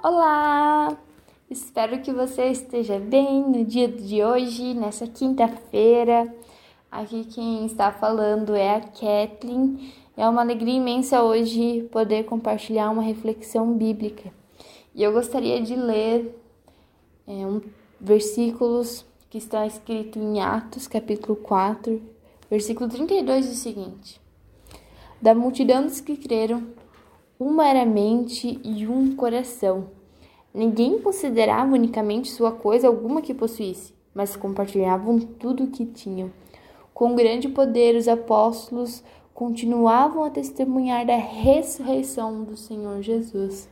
Olá! Espero que você esteja bem no dia de hoje, nessa quinta-feira. Aqui quem está falando é a Kathleen. É uma alegria imensa hoje poder compartilhar uma reflexão bíblica. E eu gostaria de ler é, um, versículos que estão escritos em Atos, capítulo 4, versículo 32, e o seguinte: Da multidão dos que creram, uma era mente e um coração. Ninguém considerava unicamente sua coisa alguma que possuísse, mas compartilhavam tudo o que tinham. Com grande poder, os apóstolos continuavam a testemunhar da ressurreição do Senhor Jesus,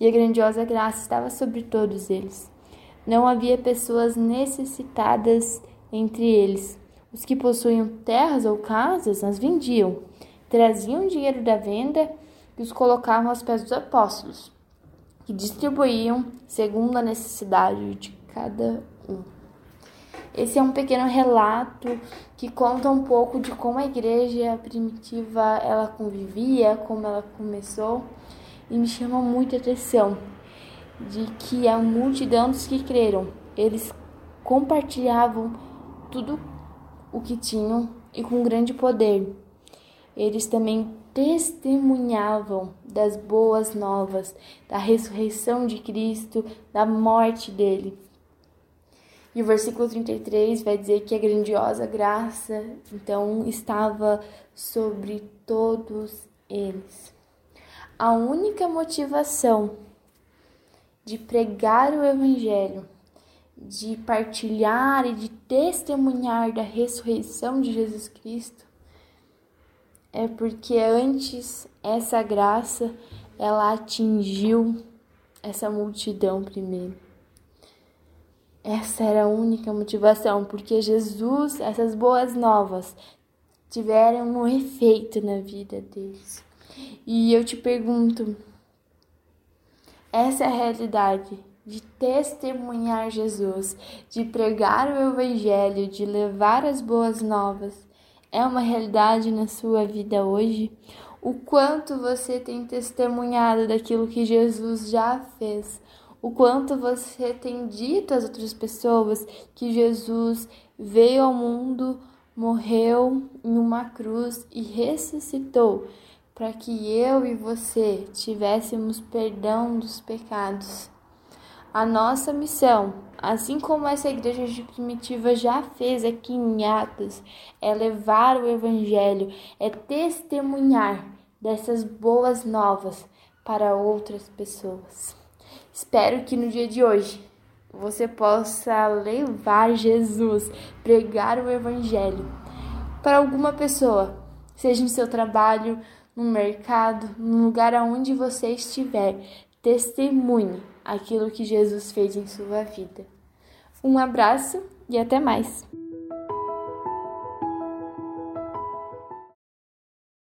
e a grandiosa graça estava sobre todos eles. Não havia pessoas necessitadas entre eles. Os que possuíam terras ou casas as vendiam, traziam dinheiro da venda e os colocavam aos pés dos apóstolos, que distribuíam segundo a necessidade de cada um. Esse é um pequeno relato que conta um pouco de como a igreja primitiva ela convivia, como ela começou, e me chama muita atenção de que a multidão dos que creram, eles compartilhavam tudo o que tinham e com grande poder. Eles também testemunhavam das boas novas, da ressurreição de Cristo, da morte dele. E o versículo 33 vai dizer que a grandiosa graça então estava sobre todos eles. A única motivação de pregar o evangelho, de partilhar e de testemunhar da ressurreição de Jesus Cristo é porque antes essa graça ela atingiu essa multidão primeiro. Essa era a única motivação, porque Jesus, essas boas novas, tiveram um efeito na vida deles. E eu te pergunto, essa é a realidade de testemunhar Jesus, de pregar o Evangelho, de levar as boas novas é uma realidade na sua vida hoje? O quanto você tem testemunhado daquilo que Jesus já fez? O quanto você tem dito às outras pessoas que Jesus veio ao mundo, morreu em uma cruz e ressuscitou para que eu e você tivéssemos perdão dos pecados? A nossa missão, assim como essa igreja primitiva já fez aqui em Atos, é levar o evangelho, é testemunhar dessas boas novas para outras pessoas. Espero que no dia de hoje você possa levar Jesus, pregar o evangelho para alguma pessoa, seja no seu trabalho, no mercado, no lugar aonde você estiver, testemunhe aquilo que Jesus fez em sua vida. Um abraço e até mais!